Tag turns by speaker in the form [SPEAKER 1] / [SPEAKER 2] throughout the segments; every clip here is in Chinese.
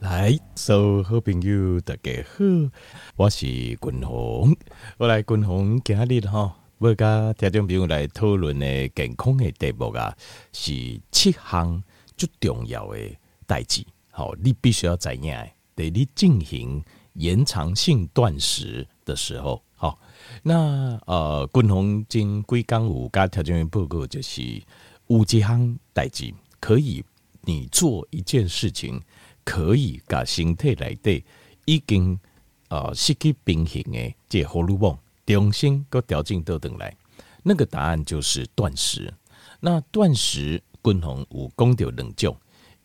[SPEAKER 1] 来，所有好朋友大家好，我是君宏，我来君宏今日哈，要甲听众朋友来讨论的健康的题目啊，是七项最重要的代志。好，你必须要知影，在你进行延长性断食的时候，好，那呃，君宏今几工有甲听众朋友报告，就是有几项代志可以你做一件事情。可以把身体内底已经呃失去平衡的这荷尔蒙重新搁调整倒转来，那个答案就是断食。那断食，均衡有讲到两种，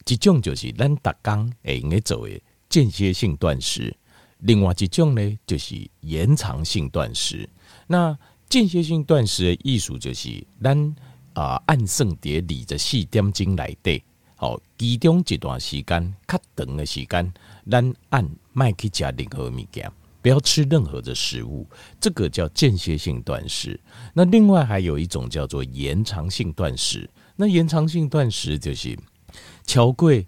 [SPEAKER 1] 一种就是咱逐工会用来做的间歇性断食，另外一种呢就是延长性断食。那间歇性断食的意思就是咱啊、按算在二十四点钟内底。哦，其中一段时间较长的时间，咱按麦去食任何物件，不要吃任何的食物，这个叫间歇性断食。那另外还有一种叫做延长性断食。那延长性断食就是超过二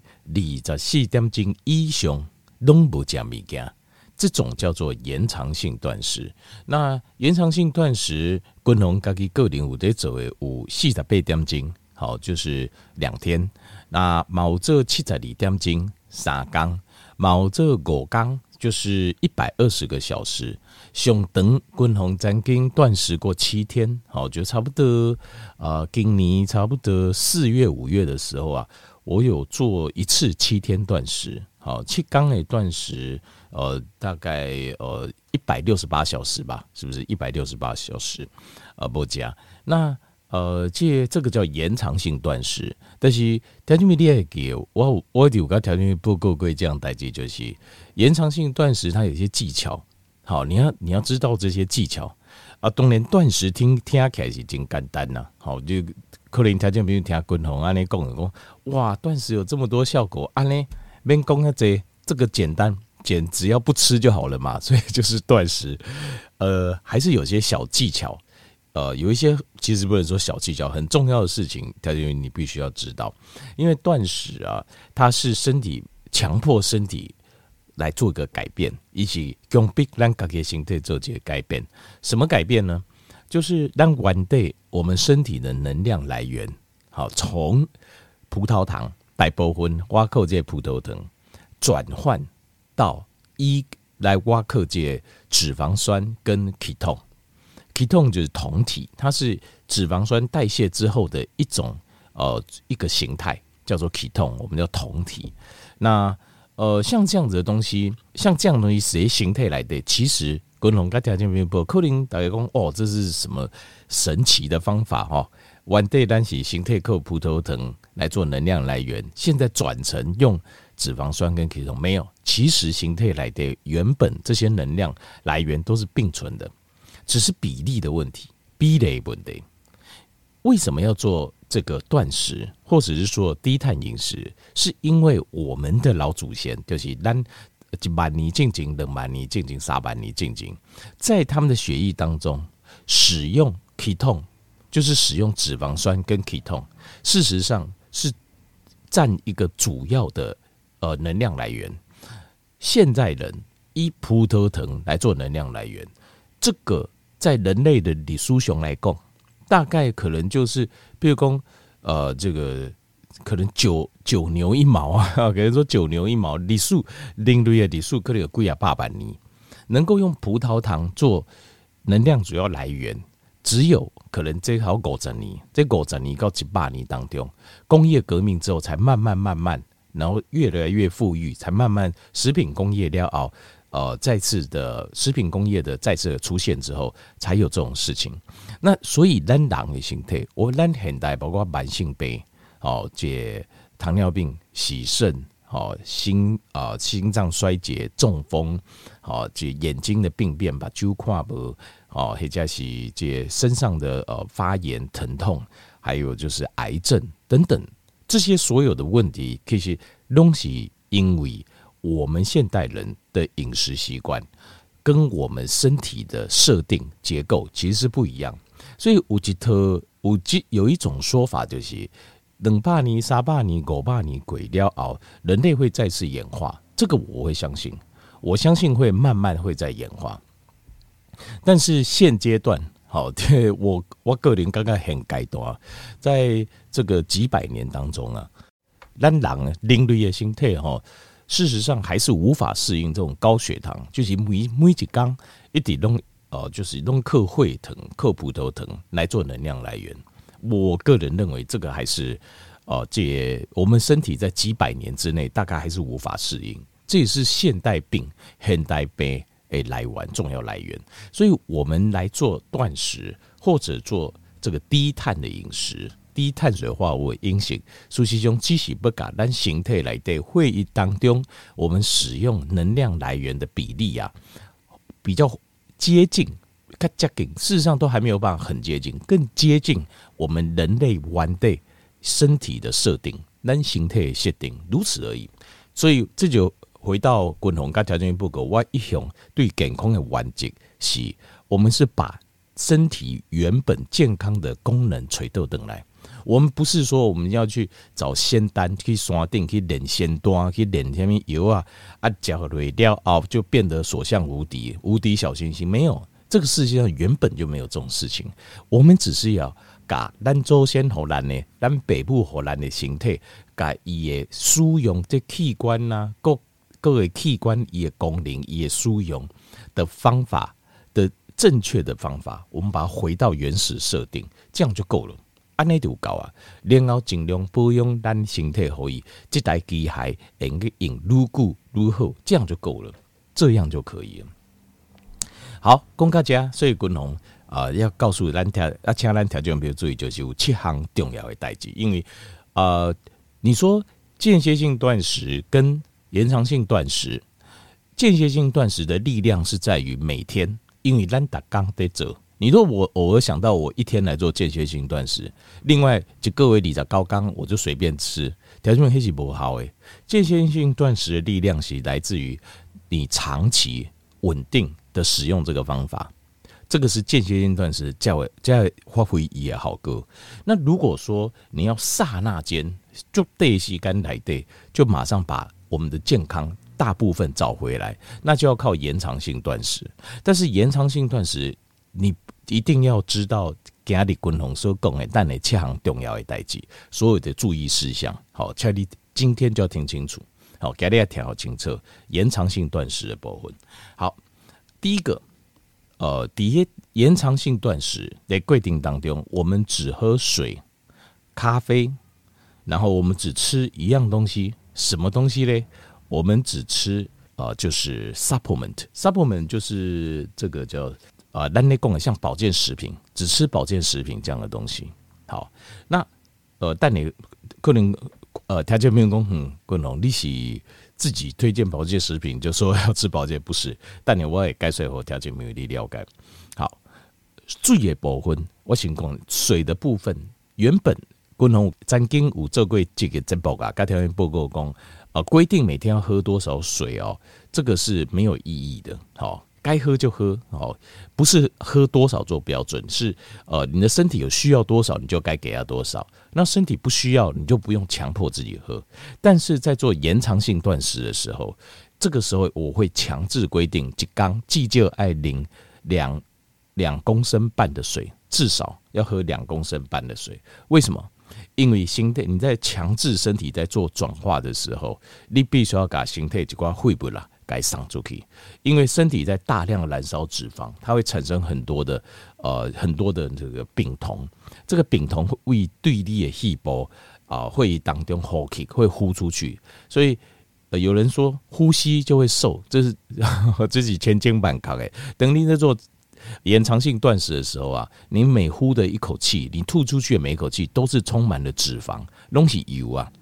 [SPEAKER 1] 十四点钟以上拢不食物件，这种叫做延长性断食。那延长性断食，均衡家己个人有在做的有四十八点钟，好，就是两天。那毛这七十二点钟三缸，毛这五缸就是一百二十个小时。上等均衡曾经断食过七天，好，就差不多啊、呃，今年差不多四月五月的时候啊，我有做一次七天断食，好，七缸的断食，呃，大概呃一百六十八小时吧，是不是一百六十八小时？呃，不加那。呃，这这个叫延长性断食，但是条件没列给我，我有个条件不够贵，这样代志就是延长性断食，它有些技巧。好，你要你要知道这些技巧啊。当然断食听听起来是真简单呐。好，就可能条件没有听滚红安尼讲讲，哇，断食有这么多效果，安尼免讲那这这个简单，简只要不吃就好了嘛。所以就是断食，呃，还是有些小技巧。呃，有一些其实不能说小技巧，很重要的事情，它就你必须要知道。因为断食啊，它是身体强迫身体来做一个改变，以及用逼让自己身体做这个改变。什么改变呢？就是让 one day 我们身体的能量来源，好，从葡萄糖、大波分挖扣这些葡萄糖，转换到一来挖扣这些脂肪酸跟 k 通。酮就是酮体，它是脂肪酸代谢之后的一种呃一个形态，叫做酮我们叫酮体。那呃像这样子的东西，像这样东西谁形态来的？其实均衡跟条件没不，可能大家讲哦，这是什么神奇的方法哈？One day 单起形态靠葡萄糖来做能量来源，现在转成用脂肪酸跟酮没有，其实形态来的原本这些能量来源都是并存的。只是比例的问题，比例问题。为什么要做这个断食，或者是说低碳饮食？是因为我们的老祖先就是咱一万年进行，两万年进行，三万年进行，在他们的血液当中使用 ketone，就是使用脂肪酸跟 ketone，事实上是占一个主要的呃能量来源。现在人以葡萄糖来做能量来源，这个。在人类的李叔雄来讲，大概可能就是，比如讲，呃，这个可能九九牛一毛啊，可能说九牛一毛，李叔另类的李叔可能有贵啊八百尼，能够用葡萄糖做能量主要来源，只有可能这好五十年，这五十年到几百年当中，工业革命之后才慢慢慢慢，然后越来越富裕，才慢慢食品工业了后。呃，再次的食品工业的再次的出现之后，才有这种事情。那所以咱人的心态，我咱现代包括慢性病，哦，这糖尿病、洗肾，哦，心啊、心脏衰竭、中风，哦，这眼睛的病变，把酒看无，哦，或者是这身上的呃发炎、疼痛，还有就是癌症等等，这些所有的问题，其实都是因为。我们现代人的饮食习惯跟我们身体的设定结构其实是不一样，所以有一特有几有一种说法就是，两百年、三百年、五百年过了后，人类会再次演化，这个我会相信，我相信会慢慢会在演化。但是现阶段，好，对 我我个人刚刚很改动啊，在这个几百年当中啊，咱人人类的身体哈，事实上还是无法适应这种高血糖，就是每每一缸一滴东哦，就是用克会疼、克葡萄疼来做能量来源。我个人认为这个还是哦，这我们身体在几百年之内大概还是无法适应，这也是现代病、现代病。诶，来源重要来源，所以我们来做断食，或者做这个低碳的饮食，低碳水化合物饮食，苏西兄即使不敢，但形态来对会议当中，我们使用能量来源的比例啊，比较接近，更接近，事实上都还没有办法很接近，更接近我们人类完的身体的设定，单形态设定，如此而已，所以这就。回到滚红跟条件不够，我一向对健康的原则是，我们是把身体原本健康的功能垂倒转来。我们不是说我们要去找仙丹去山顶去炼仙丹去炼什么油啊啊，搅了掉哦，就变得所向无敌，无敌小星星没有。这个世界上原本就没有这种事情。我们只是要把咱祖先荷兰的、咱北部荷兰的形态，把伊的使用这器官呐、啊，各。各个器官伊的功能伊的使用的方法的正确的方法，我们把它回到原始设定，这样就够了。安尼就够啊，然后尽量保养咱身体可以，这台机械能够用愈久愈好，这样就够了，这样就可以了。好，讲到这，所以军红啊，要告诉咱条，要请咱条件，比如注意，就是有七项重要的代志，因为啊、你说间歇性断食跟延长性断食，间歇性断食的力量是在于每天，因为咱达刚得走。你说我偶尔想到我一天来做间歇性断食，另外就各位理在高刚，我就随便吃，条件黑是不好诶。间歇性断食的力量是来自于你长期稳定的使用这个方法，这个是间歇性断食较为较发挥也好个。那如果说你要刹那间就对吸干来对，就马上把。我们的健康大部分找回来，那就要靠延长性断食。但是延长性断食，你一定要知道今日滚红说讲的，但你七项重要的代志，所有的注意事项。好，请你今天就要听清楚。好，今日要听好清楚延长性断食的部分。好，第一个，呃，第一延长性断食在规定当中，我们只喝水、咖啡，然后我们只吃一样东西。什么东西嘞？我们只吃啊、呃，就是 supplement，supplement 就是这个叫啊，单内供的像保健食品，只吃保健食品这样的东西。好，那呃，但你可能呃，条件没有讲嗯，可能你是自己推荐保健食品，就说要吃保健，不是？但你我也该说和条件没有你了解。好，水的部分，我先讲水的部分，原本。滚红曾经有做过这个节目啊，该条件报告讲，呃，规定每天要喝多少水哦，这个是没有意义的。好，该喝就喝，哦，不是喝多少做标准，是呃，你的身体有需要多少，你就该给他多少。那身体不需要，你就不用强迫自己喝。但是在做延长性断食的时候，这个时候我会强制规定，一缸计就爱零两两公升半的水，至少要喝两公升半的水。为什么？因为心态，你在强制身体在做转化的时候，你必须要把心态这块会不啦，该上出去。因为身体在大量燃烧脂肪，它会产生很多的呃很多的这个丙酮，这个丙酮会为对立的细胞啊会当中呼气会呼出去，所以、呃、有人说呼吸就会瘦，这是自己千金板卡诶，等你在做。延长性断食的时候啊，你每呼的一口气，你吐出去的每一口气都是充满了脂肪，东西油啊，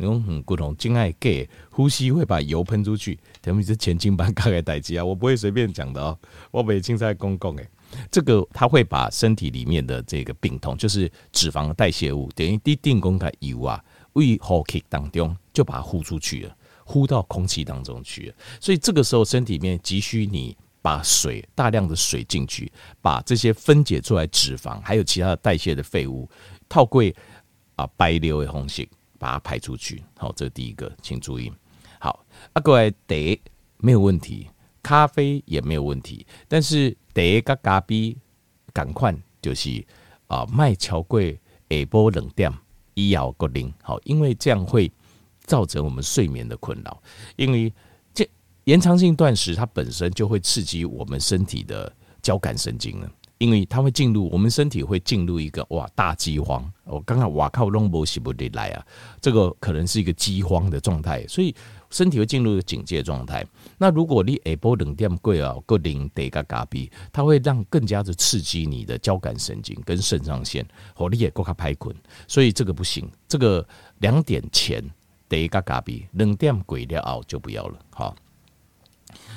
[SPEAKER 1] 那种很不同。敬爱给呼吸会把油喷出去，等于是前进班大概代机啊，我不会随便讲的哦，我每青菜公共诶，这个它会把身体里面的这个病痛，就是脂肪的代谢物，等于滴定公开油啊，胃后气当中就把它呼出去了，呼到空气当中去了，所以这个时候身体里面急需你。把水大量的水进去，把这些分解出来脂肪，还有其他的代谢的废物，透过啊白流的方式把它排出去。好，这是第一个，请注意。好，啊，各位茶没有问题，咖啡也没有问题，但是茶跟咖啡赶快就是啊，卖超过下晡两点以后个零好，因为这样会造成我们睡眠的困扰，因为这延长性断食它本身就会刺激我们身体的交感神经了。因为它会进入我们身体，会进入一个哇大饥荒。我刚刚哇靠，龙波西不得来啊，这个可能是一个饥荒的状态，所以身体会进入一个警戒状态。那如果你下晡两点过啊，个零得个咖啡，它会让更加的刺激你的交感神经跟肾上腺，和你也够卡排困，所以这个不行。这个两点前得个咖啡，两点过了后就不要了。好。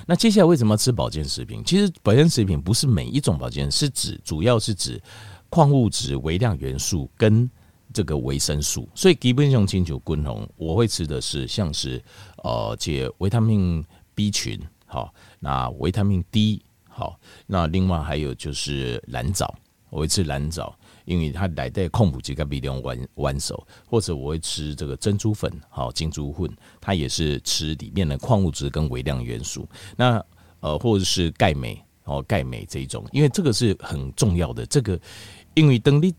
[SPEAKER 1] 那接下来为什么要吃保健食品？其实保健食品不是每一种保健，是指主要是指矿物质、微量元素跟这个维生素。所以基本上清楚均衡，我会吃的是像是呃，这维他命 B 群，好，那维他命 D，好，那另外还有就是蓝藻，我会吃蓝藻。因为它来带控补这个微量元元素，或者我会吃这个珍珠粉，好金珠粉，它也是吃里面的矿物质跟微量元素。那呃，或者是钙镁哦，钙镁这一种，因为这个是很重要的。这个因为等你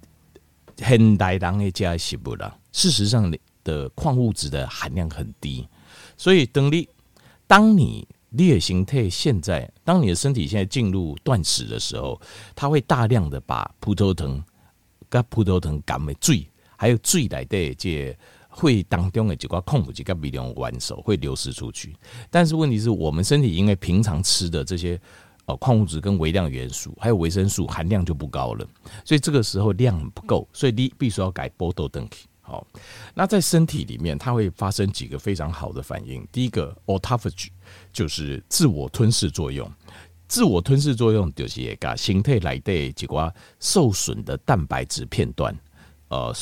[SPEAKER 1] 现代人的加食物啦，事实上的矿物质的含量很低，所以等你当你烈形态现在，当你的身体现在进入断食的时候，它会大量的把葡萄糖。跟葡萄糖含的水，还有水来的这会当中的几块矿物质跟微量元素会流失出去。但是问题是我们身体因为平常吃的这些呃矿物质跟微量元素还有维生素含量就不高了，所以这个时候量不够，所以你必须要改波豆登体。好，那在身体里面它会发生几个非常好的反应。第一个 autophagy 就是自我吞噬作用。自我吞噬作用就是把形态来的几块受损的蛋白质片段，呃，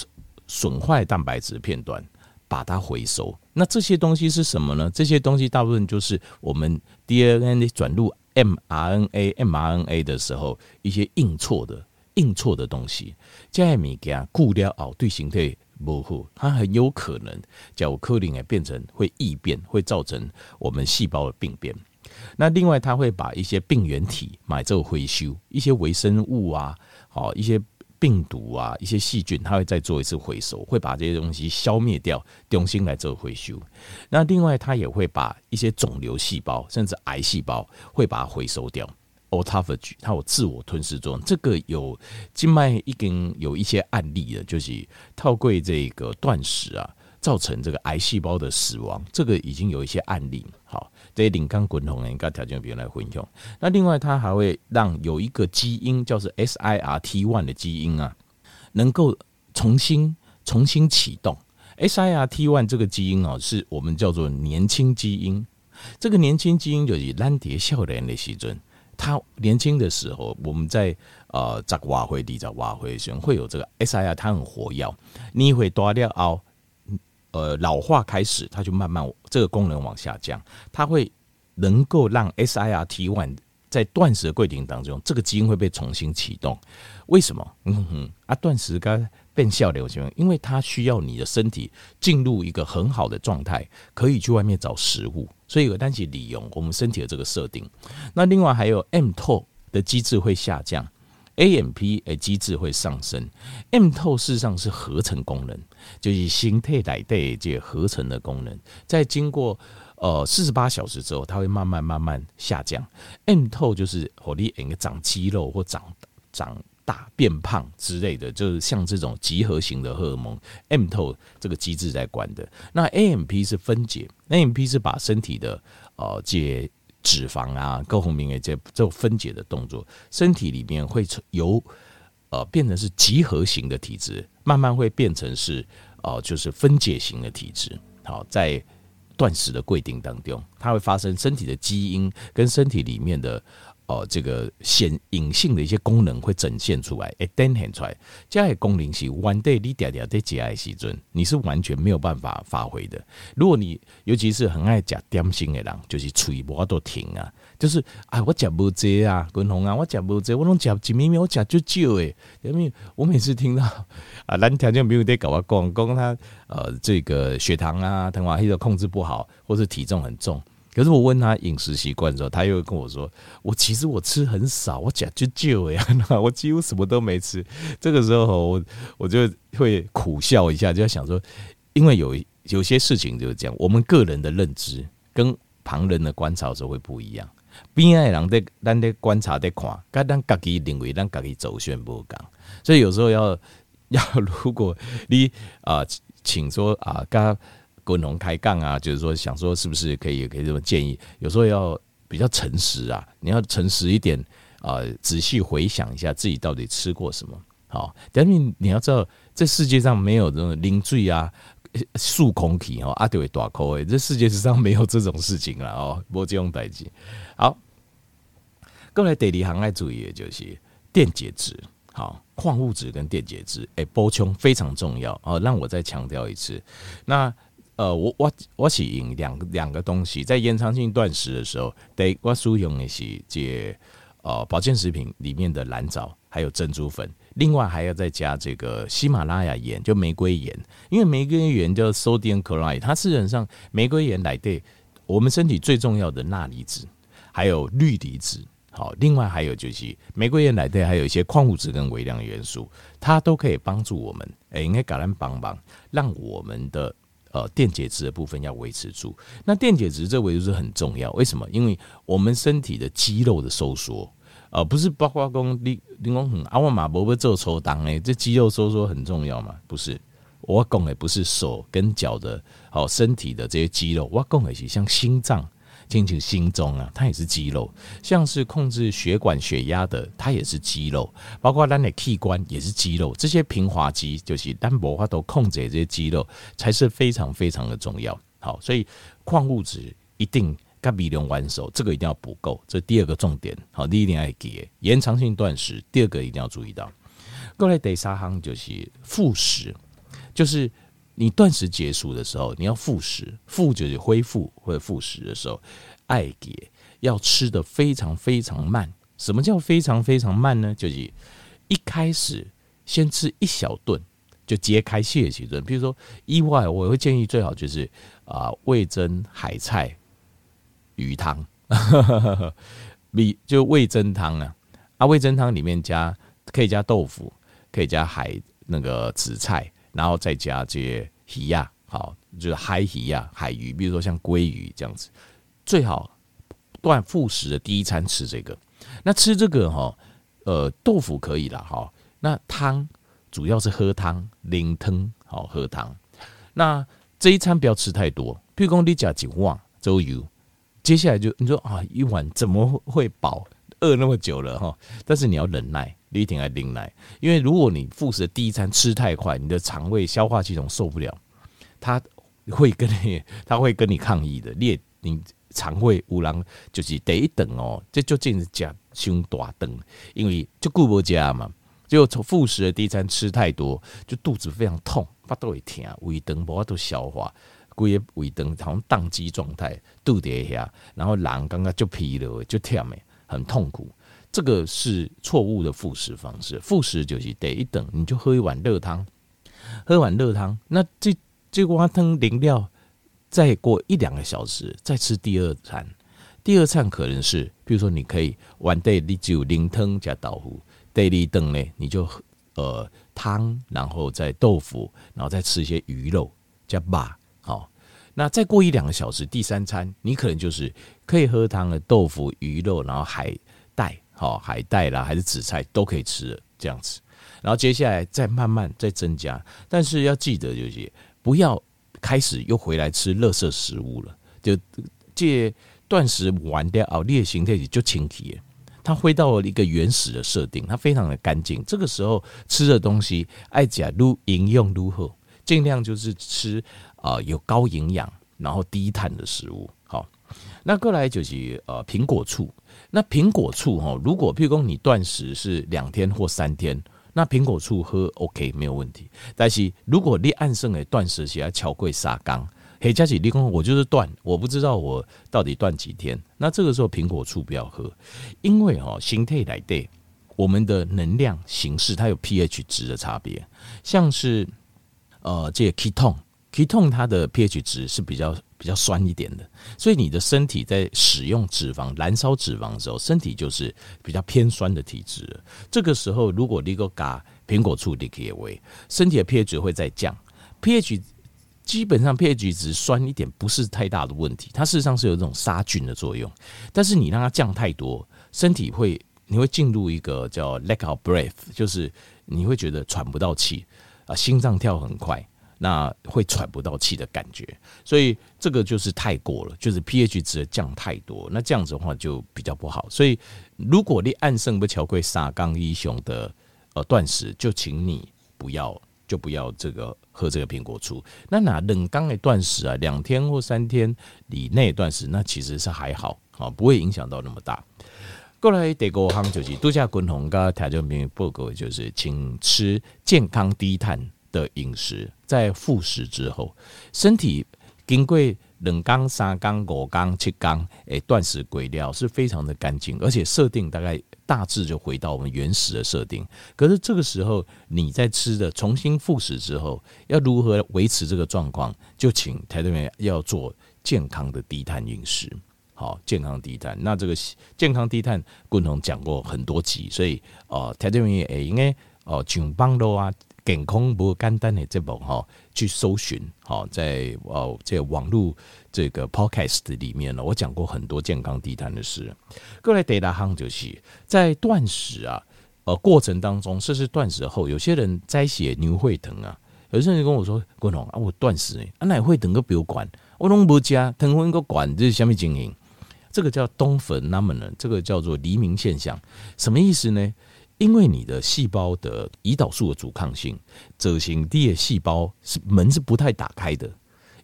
[SPEAKER 1] 损坏蛋白质片段，把它回收。那这些东西是什么呢？这些东西大部分就是我们 DNA 转入 mRNA、mRNA 的时候一些印错的、印错的东西。这些物件固掉哦，对形态模糊，它很有可能叫克林诶变成会异变，会造成我们细胞的病变。那另外，他会把一些病原体买做回收，一些微生物啊，好一些病毒啊，一些细菌，他会再做一次回收，会把这些东西消灭掉，重新来做回收。那另外，他也会把一些肿瘤细胞，甚至癌细胞，会把它回收掉。autophagy，它有自我吞噬作用，这个有静脉已经有一些案例了，就是透过这个断食啊，造成这个癌细胞的死亡，这个已经有一些案例。好。这些林刚滚筒应该条件别人来混用。那另外，它还会让有一个基因叫做 SIRT1 的基因啊，能够重新重新启动。SIRT1 这个基因哦，是我们叫做年轻基因。这个年轻基因就是蓝蝶笑脸的时阵，他年轻的时候，我们在呃在瓦灰地在瓦灰时会有这个 SIR，它很活跃。你会多掉哦。呃，老化开始，它就慢慢这个功能往下降，它会能够让 SIRT1 在断食的过程当中，这个基因会被重新启动。为什么？嗯哼，啊，断食该变效流行，因为它需要你的身体进入一个很好的状态，可以去外面找食物，所以有单起利用我们身体的这个设定。那另外还有 M T O 的机制会下降。AMP 诶机制会上升，M 透事实上是合成功能，就是形态来的这合成的功能，在经过呃四十八小时之后，它会慢慢慢慢下降。m 透就是火力应该长肌肉或长长大变胖之类的，就是像这种集合型的荷尔蒙，m 透这个机制在管的。那 AMP 是分解，AMP 是把身体的呃解。脂肪啊，各方面的这这分解的动作，身体里面会由呃变成是集合型的体质，慢慢会变成是呃就是分解型的体质。好，在断食的规定当中，它会发生身体的基因跟身体里面的哦，这个显隐性的一些功能会展现出来，哎，展现出来，这些功能是 one day 你点点在节哀时阵，你是完全没有办法发挥的。如果你尤其是很爱讲点心的人，就是嘴巴都停啊，就是啊，我讲不这啊，滚红啊，我讲不这，我拢讲几咪咪，我讲就少诶。因为我每次听到啊，咱条件没有得搞我讲讲他呃，这个血糖啊，糖化黑控制不好，或是体重很重。可是我问他饮食习惯的时候，他又跟我说：“我其实我吃很少，我讲就就呀，我几乎什么都没吃。”这个时候我我就会苦笑一下，就在想说，因为有有些事情就是这样，我们个人的认知跟旁人的观察的时候会不一样。边爱人在咱在观察在看，跟咱自己认为咱自己走线不讲，所以有时候要要如果你啊、请说啊，刚。滚龙开杠啊，就是说想说是不是可以可以这么建议？有时候要比较诚实啊，你要诚实一点啊，仔细回想一下自己到底吃过什么。好，但是你要知道，这世界上没有这种零嘴啊、数空体哦、阿对大口诶，这世界上没有这种事情了哦，不这种代志。好，各位第二行要注意的就是电解质，好，矿物质跟电解质，诶，补充非常重要哦。让我再强调一次，那。呃，我我我是用两个两个东西，在延长性断食的时候，得我使用的是这呃保健食品里面的蓝藻，还有珍珠粉，另外还要再加这个喜马拉雅盐，就玫瑰盐，因为玫瑰盐叫 sodium chloride，它事实上玫瑰盐来对我们身体最重要的钠离子，还有氯离子，好，另外还有就是玫瑰盐来对还有一些矿物质跟微量元素，它都可以帮助我们，哎，应该橄榄帮忙，让我们的。呃，电解质的部分要维持住。那电解质这维持是很重要，为什么？因为我们身体的肌肉的收缩，呃，不是包括讲你你讲很阿万马伯伯做抽档诶，这肌肉收缩很重要嘛？不是，我讲的不是手跟脚的，好身体的这些肌肉，我讲的是像心脏。进去心中啊，它也是肌肉，像是控制血管血压的，它也是肌肉，包括咱的器官也是肌肉，这些平滑肌就是单薄化都控制这些肌肉才是非常非常的重要。好，所以矿物质一定跟比量完手，这个一定要补够，这第二个重点。好，第一点要给，延长性断食，第二个一定要注意到。过来第三行就是复食，就是。你断食结束的时候，你要复食，复就是恢复或者复食的时候，爱给要吃的非常非常慢。什么叫非常非常慢呢？就是一开始先吃一小顿，就揭开谢几顿。比如说意外，我会建议最好就是啊味噌海菜鱼汤，米就味噌汤啊啊味噌汤里面加可以加豆腐，可以加海那个紫菜。然后再加这些鱼呀，好，就是海鱼呀，海鱼，比如说像鲑鱼这样子，最好断复食的第一餐吃这个。那吃这个哈，呃，豆腐可以了哈。那汤主要是喝汤，淋汤好喝汤。那这一餐不要吃太多，譬如说你加几碗粥油，接下来就你说啊，一碗怎么会饱？饿那么久了哈，但是你要忍耐。你一定要忍耐，因为如果你复食的第一餐吃太快，你的肠胃消化系统受不了，他会跟你，他会跟你抗议的。你你肠胃有人就是第一顿哦，这就真是加胸大顿，因为就顾不家嘛，就从复食的第一餐吃太多，就肚子非常痛，发都会疼，胃肠无法度消化，规个胃肠好像宕机状态，肚子下，然后人刚刚就疲劳，就忝的，很痛苦。这个是错误的复食方式。复食就是得一等，你就喝一碗热汤，喝碗热汤。那这这碗汤淋料，再过一两个小时再吃第二餐。第二餐可能是，比如说你可以碗带你就淋汤加豆腐，第二顿呢你就呃汤，然后再豆腐，然后再吃一些鱼肉加肉。好，那再过一两个小时，第三餐你可能就是可以喝汤的豆腐、鱼肉，然后海带。好，海带啦，还是紫菜都可以吃的这样子。然后接下来再慢慢再增加，但是要记得就是不要开始又回来吃垃圾食物了。就这断食完掉哦，你的形态就清晰，它回到了一个原始的设定，它非常的干净。这个时候吃的东西爱加如营养如何，尽量就是吃啊有高营养然后低碳的食物。好，那过来就是呃苹果醋。那苹果醋哈，如果譬如说你断食是两天或三天，那苹果醋喝 OK 没有问题。但是如果你按剩诶断食起来巧贵沙缸，嘿佳琪你讲我就是断，我不知道我到底断几天。那这个时候苹果醋不要喝，因为哈形态来对我们的能量形式它有 pH 值的差别，像是呃这个 ketone。Ketone 它的 pH 值是比较比较酸一点的，所以你的身体在使用脂肪、燃烧脂肪的时候，身体就是比较偏酸的体质。这个时候，如果你个嘎苹果醋，你可以为身体的 pH 值会再降，pH 基本上 pH 值酸一点不是太大的问题，它事实上是有这种杀菌的作用。但是你让它降太多，身体会你会进入一个叫 lack of breath，就是你会觉得喘不到气啊，心脏跳很快。那会喘不到气的感觉，所以这个就是太过了，就是 pH 值降太多，那这样子的话就比较不好。所以如果你按圣不乔贵沙冈一雄的呃断食，就请你不要就不要这个喝这个苹果醋。那哪冷刚的断食啊，两天或三天以内断食，那其实是还好啊，不会影响到那么大。过来第五项就是度假滚红跟调整品报告，就是请吃健康低碳的饮食。在复食之后，身体经过两缸、三缸、五缸、七缸，诶，断食规律是非常的干净，而且设定大概大致就回到我们原始的设定。可是这个时候，你在吃的重新复食之后，要如何维持这个状况？就请台队员要做健康的低碳饮食。好，健康低碳。那这个健康低碳，共同讲过很多集，所以哦，台队员也应该哦，上班路啊。健康不简单的这部哈，去搜寻好，在哦这个网络这个 podcast 里面呢，我讲过很多健康低碳的事。过来第二项就是在断食啊，呃过程当中，甚至断食后，有些人在写牛会疼啊，有些人跟我说：“滚龙啊，我断食哎，啊哪会疼个不管，我拢不加疼昏个管，这是虾米经营？这个叫东粉那么呢？这个叫做黎明现象，什么意思呢？”因为你的细胞的胰岛素的阻抗性，这型低的细胞是门是不太打开的。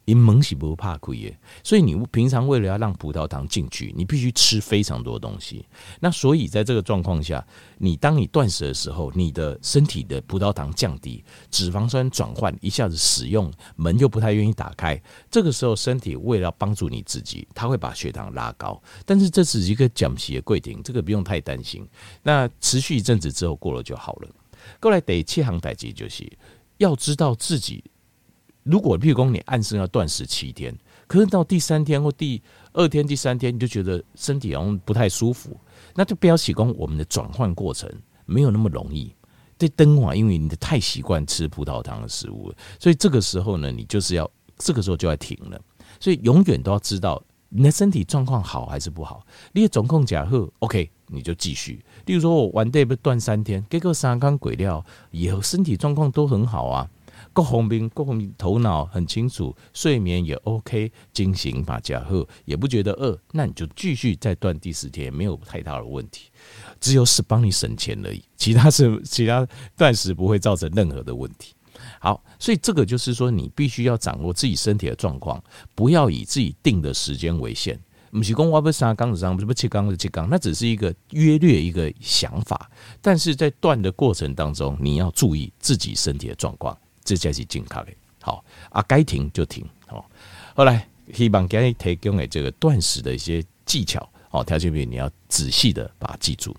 [SPEAKER 1] 因门是不怕亏耶，所以你平常为了要让葡萄糖进去，你必须吃非常多东西。那所以在这个状况下，你当你断食的时候，你的身体的葡萄糖降低，脂肪酸转换一下子使用，门又不太愿意打开。这个时候，身体为了帮助你自己，它会把血糖拉高。但是这是一个讲息的规定，这个不用太担心。那持续一阵子之后过了就好了。过来得切行代志就是要知道自己。如果譬如说你按时要断食七天，可是到第三天或第二天、第三天你就觉得身体好像不太舒服，那就不要提供我们的转换过程没有那么容易。这灯华，因为你的太习惯吃葡萄糖的食物，所以这个时候呢，你就是要这个时候就要停了。所以永远都要知道你的身体状况好还是不好。你的总控假贺 OK，你就继续。例如说我完 day 不断三天，结果三缸鬼料以后身体状况都很好啊。郭红兵，郭红兵头脑很清楚，睡眠也 OK，精行把加贺也不觉得饿，那你就继续再断第四天，没有太大的问题，只有是帮你省钱而已，其他是其他断食不会造成任何的问题。好，所以这个就是说，你必须要掌握自己身体的状况，不要以自己定的时间为限。不是讲我不三缸子上，不是七缸子切缸，那只是一个约略一个想法，但是在断的过程当中，你要注意自己身体的状况。这才是健康的，好啊，该停就停，好。后来希望给你提供的这个断食的一些技巧，好，条件品你要仔细的把它记住。